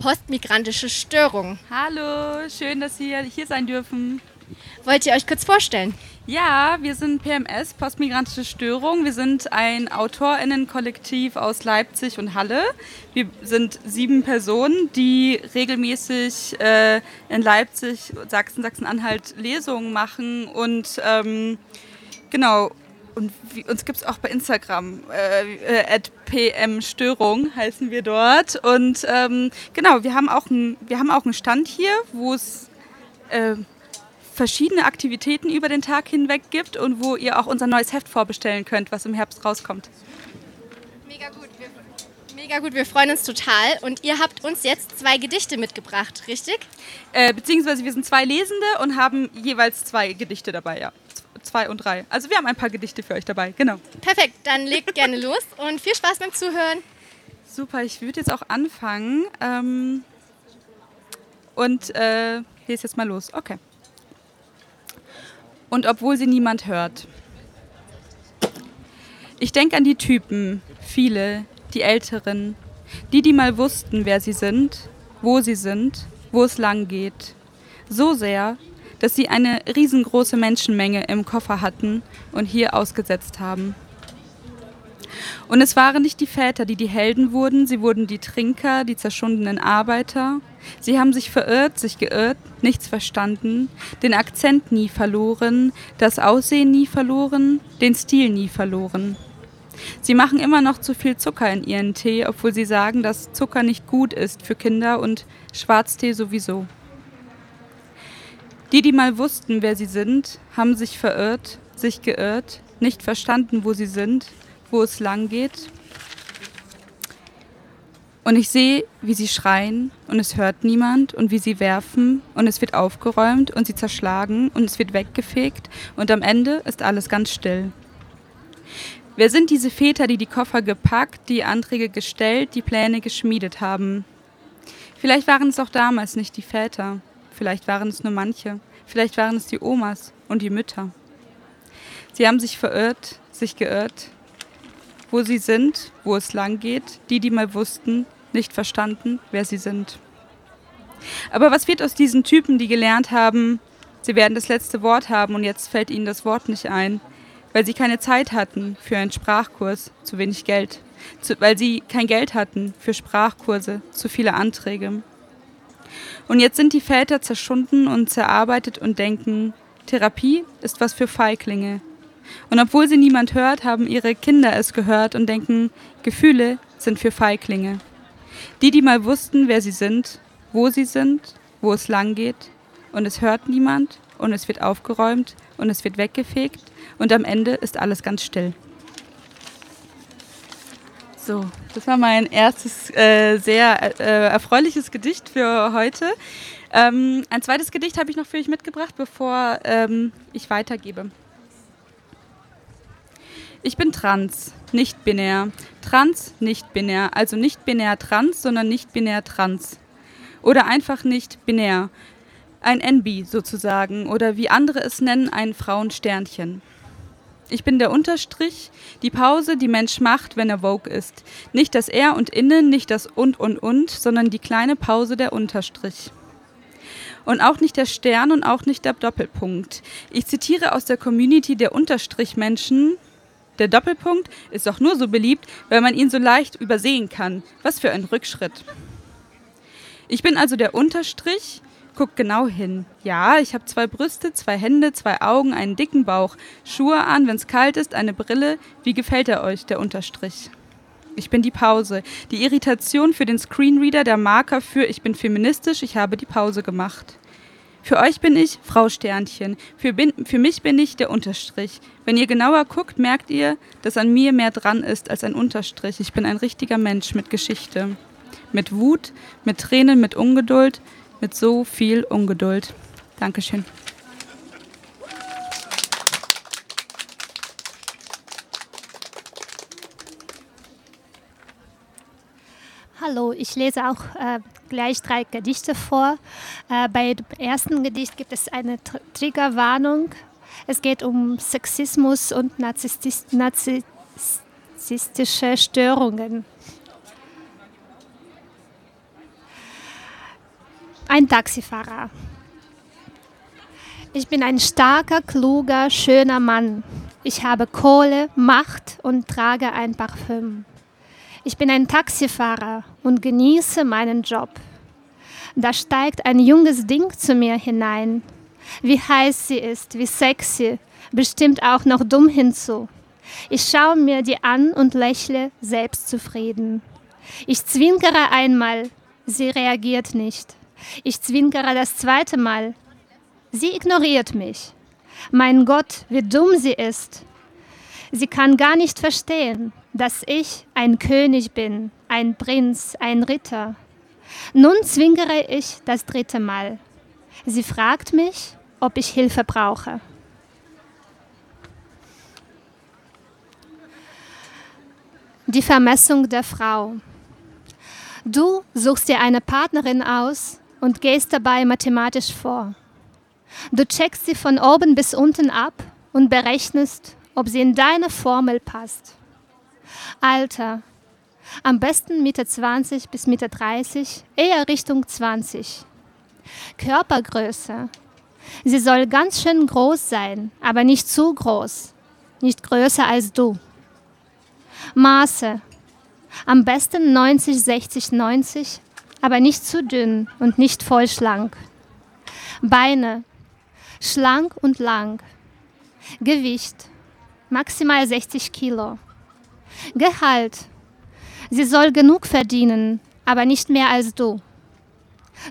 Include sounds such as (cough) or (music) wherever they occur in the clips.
postmigrantische Störung. Hallo, schön, dass Sie hier sein dürfen. Wollt ihr euch kurz vorstellen? Ja, wir sind PMS, Postmigrantische Störung. Wir sind ein AutorInnen-Kollektiv aus Leipzig und Halle. Wir sind sieben Personen, die regelmäßig äh, in Leipzig, Sachsen, Sachsen-Anhalt Lesungen machen und ähm, genau. Und wie, uns gibt es auch bei Instagram, äh, äh, pmstörung heißen wir dort. Und ähm, genau, wir haben, auch ein, wir haben auch einen Stand hier, wo es äh, verschiedene Aktivitäten über den Tag hinweg gibt und wo ihr auch unser neues Heft vorbestellen könnt, was im Herbst rauskommt. Mega gut, wir, mega gut, wir freuen uns total. Und ihr habt uns jetzt zwei Gedichte mitgebracht, richtig? Äh, beziehungsweise wir sind zwei Lesende und haben jeweils zwei Gedichte dabei, ja. Zwei und drei. Also wir haben ein paar Gedichte für euch dabei, genau. Perfekt, dann legt gerne los und viel Spaß beim Zuhören. Super, ich würde jetzt auch anfangen. Ähm, und äh, lese jetzt mal los. Okay und obwohl sie niemand hört. Ich denke an die Typen, viele, die Älteren, die, die mal wussten, wer sie sind, wo sie sind, wo es lang geht. So sehr, dass sie eine riesengroße Menschenmenge im Koffer hatten und hier ausgesetzt haben. Und es waren nicht die Väter, die die Helden wurden, sie wurden die Trinker, die zerschundenen Arbeiter. Sie haben sich verirrt, sich geirrt, nichts verstanden, den Akzent nie verloren, das Aussehen nie verloren, den Stil nie verloren. Sie machen immer noch zu viel Zucker in ihren Tee, obwohl sie sagen, dass Zucker nicht gut ist für Kinder und Schwarztee sowieso. Die, die mal wussten, wer sie sind, haben sich verirrt, sich geirrt, nicht verstanden, wo sie sind, wo es lang geht. Und ich sehe, wie sie schreien und es hört niemand und wie sie werfen und es wird aufgeräumt und sie zerschlagen und es wird weggefegt und am Ende ist alles ganz still. Wer sind diese Väter, die die Koffer gepackt, die Anträge gestellt, die Pläne geschmiedet haben? Vielleicht waren es auch damals nicht die Väter, vielleicht waren es nur manche, vielleicht waren es die Omas und die Mütter. Sie haben sich verirrt, sich geirrt, wo sie sind, wo es lang geht, die, die mal wussten, nicht verstanden, wer sie sind. Aber was wird aus diesen Typen, die gelernt haben, sie werden das letzte Wort haben und jetzt fällt ihnen das Wort nicht ein, weil sie keine Zeit hatten für einen Sprachkurs, zu wenig Geld, zu, weil sie kein Geld hatten für Sprachkurse, zu viele Anträge. Und jetzt sind die Väter zerschunden und zerarbeitet und denken, Therapie ist was für Feiglinge, und obwohl sie niemand hört, haben ihre Kinder es gehört und denken, Gefühle sind für Feiglinge. Die, die mal wussten, wer sie sind, wo sie sind, wo es lang geht, und es hört niemand, und es wird aufgeräumt, und es wird weggefegt, und am Ende ist alles ganz still. So, das war mein erstes äh, sehr äh, erfreuliches Gedicht für heute. Ähm, ein zweites Gedicht habe ich noch für euch mitgebracht, bevor ähm, ich weitergebe. Ich bin trans, nicht binär. Trans, nicht binär. Also nicht binär trans, sondern nicht binär trans. Oder einfach nicht binär. Ein NB sozusagen. Oder wie andere es nennen, ein Frauensternchen. Ich bin der Unterstrich, die Pause, die Mensch macht, wenn er Vogue ist. Nicht das Er und Innen, nicht das Und und Und, sondern die kleine Pause der Unterstrich. Und auch nicht der Stern und auch nicht der Doppelpunkt. Ich zitiere aus der Community der Unterstrichmenschen, der Doppelpunkt ist doch nur so beliebt, weil man ihn so leicht übersehen kann. Was für ein Rückschritt. Ich bin also der Unterstrich. Guck genau hin. Ja, ich habe zwei Brüste, zwei Hände, zwei Augen, einen dicken Bauch, Schuhe an, wenn es kalt ist, eine Brille. Wie gefällt er euch, der Unterstrich? Ich bin die Pause. Die Irritation für den Screenreader, der Marker für Ich bin feministisch, ich habe die Pause gemacht. Für euch bin ich Frau Sternchen. Für, bin, für mich bin ich der Unterstrich. Wenn ihr genauer guckt, merkt ihr, dass an mir mehr dran ist als ein Unterstrich. Ich bin ein richtiger Mensch mit Geschichte. Mit Wut, mit Tränen, mit Ungeduld, mit so viel Ungeduld. Dankeschön. Hallo, ich lese auch äh, gleich drei Gedichte vor. Äh, bei dem ersten Gedicht gibt es eine Tr Triggerwarnung. Es geht um Sexismus und narzisstis narzisstische Störungen. Ein Taxifahrer. Ich bin ein starker, kluger, schöner Mann. Ich habe Kohle, Macht und trage ein Parfüm. Ich bin ein Taxifahrer und genieße meinen Job. Da steigt ein junges Ding zu mir hinein. Wie heiß sie ist, wie sexy, bestimmt auch noch dumm hinzu. Ich schaue mir die an und lächle selbstzufrieden. Ich zwinkere einmal, sie reagiert nicht. Ich zwinkere das zweite Mal, sie ignoriert mich. Mein Gott, wie dumm sie ist. Sie kann gar nicht verstehen, dass ich ein König bin, ein Prinz, ein Ritter. Nun zwinkere ich das dritte Mal. Sie fragt mich, ob ich Hilfe brauche. Die Vermessung der Frau. Du suchst dir eine Partnerin aus und gehst dabei mathematisch vor. Du checkst sie von oben bis unten ab und berechnest, ob sie in deine Formel passt. Alter. Am besten Mitte 20 bis Mitte 30, eher Richtung 20. Körpergröße. Sie soll ganz schön groß sein, aber nicht zu groß. Nicht größer als du. Maße. Am besten 90, 60, 90, aber nicht zu dünn und nicht voll schlank. Beine. Schlank und lang. Gewicht. Maximal 60 Kilo. Gehalt. Sie soll genug verdienen, aber nicht mehr als du.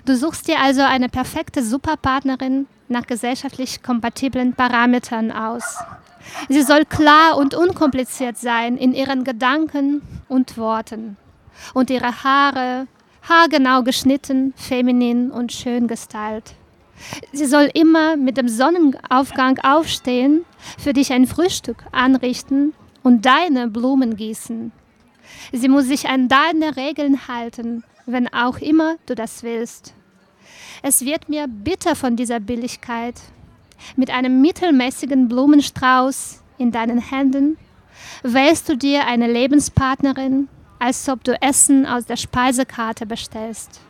Du suchst dir also eine perfekte Superpartnerin nach gesellschaftlich kompatiblen Parametern aus. Sie soll klar und unkompliziert sein in ihren Gedanken und Worten. Und ihre Haare, haargenau geschnitten, feminin und schön gestylt. Sie soll immer mit dem Sonnenaufgang aufstehen, für dich ein Frühstück anrichten und deine Blumen gießen. Sie muss sich an deine Regeln halten, wenn auch immer du das willst. Es wird mir bitter von dieser Billigkeit. Mit einem mittelmäßigen Blumenstrauß in deinen Händen wählst du dir eine Lebenspartnerin, als ob du Essen aus der Speisekarte bestellst.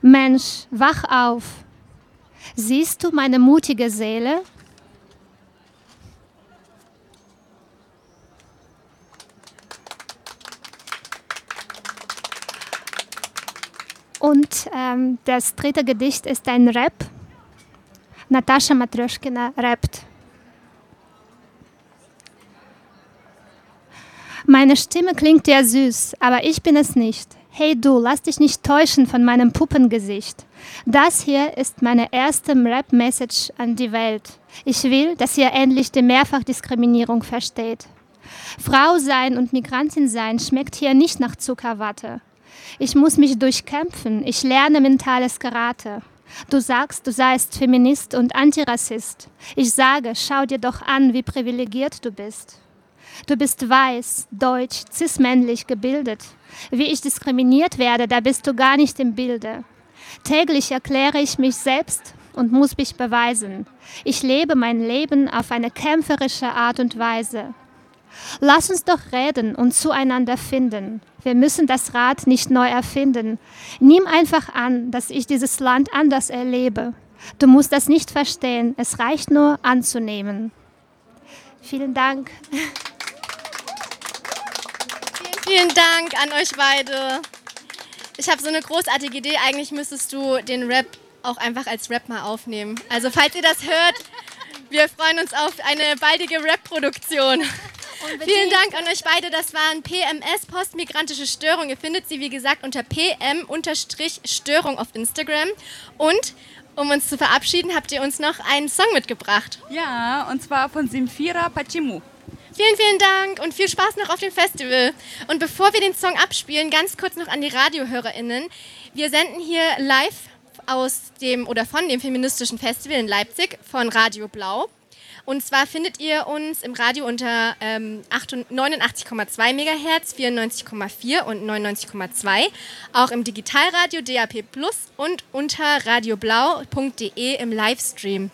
Mensch, wach auf. Siehst du meine mutige Seele? Und ähm, das dritte Gedicht ist ein Rap. Natascha Matryoshkina rappt. Meine Stimme klingt dir süß, aber ich bin es nicht. Hey du, lass dich nicht täuschen von meinem Puppengesicht. Das hier ist meine erste Rap-Message an die Welt. Ich will, dass ihr endlich die Mehrfachdiskriminierung versteht. Frau sein und Migrantin sein schmeckt hier nicht nach Zuckerwatte. Ich muss mich durchkämpfen. Ich lerne mentales Karate. Du sagst, du seist Feminist und Antirassist. Ich sage, schau dir doch an, wie privilegiert du bist. Du bist weiß, deutsch, cis-männlich gebildet. Wie ich diskriminiert werde, da bist du gar nicht im Bilde. Täglich erkläre ich mich selbst und muss mich beweisen. Ich lebe mein Leben auf eine kämpferische Art und Weise. Lass uns doch reden und zueinander finden. Wir müssen das Rad nicht neu erfinden. Nimm einfach an, dass ich dieses Land anders erlebe. Du musst das nicht verstehen, es reicht nur anzunehmen. Vielen Dank. (laughs) Vielen, Dank an euch beide. Ich habe so eine großartige Idee. Eigentlich müsstest du den Rap auch einfach als Rap mal aufnehmen. Also falls ihr das hört, wir freuen uns auf eine baldige Rap-Produktion. Vielen Dank an euch beide. Das waren PMS, postmigrantische Störung. Ihr findet sie, wie gesagt, unter PM-Störung auf Instagram. Und um uns zu verabschieden, habt ihr uns noch einen Song mitgebracht. Ja, und zwar von Simfira Pachimu. Vielen, vielen Dank und viel Spaß noch auf dem Festival. Und bevor wir den Song abspielen, ganz kurz noch an die RadiohörerInnen. Wir senden hier live aus dem oder von dem feministischen Festival in Leipzig von Radio Blau. Und zwar findet ihr uns im Radio unter ähm, 89,2 MHz, 94,4 und 99,2. Auch im Digitalradio DAP Plus und unter radioblau.de im Livestream.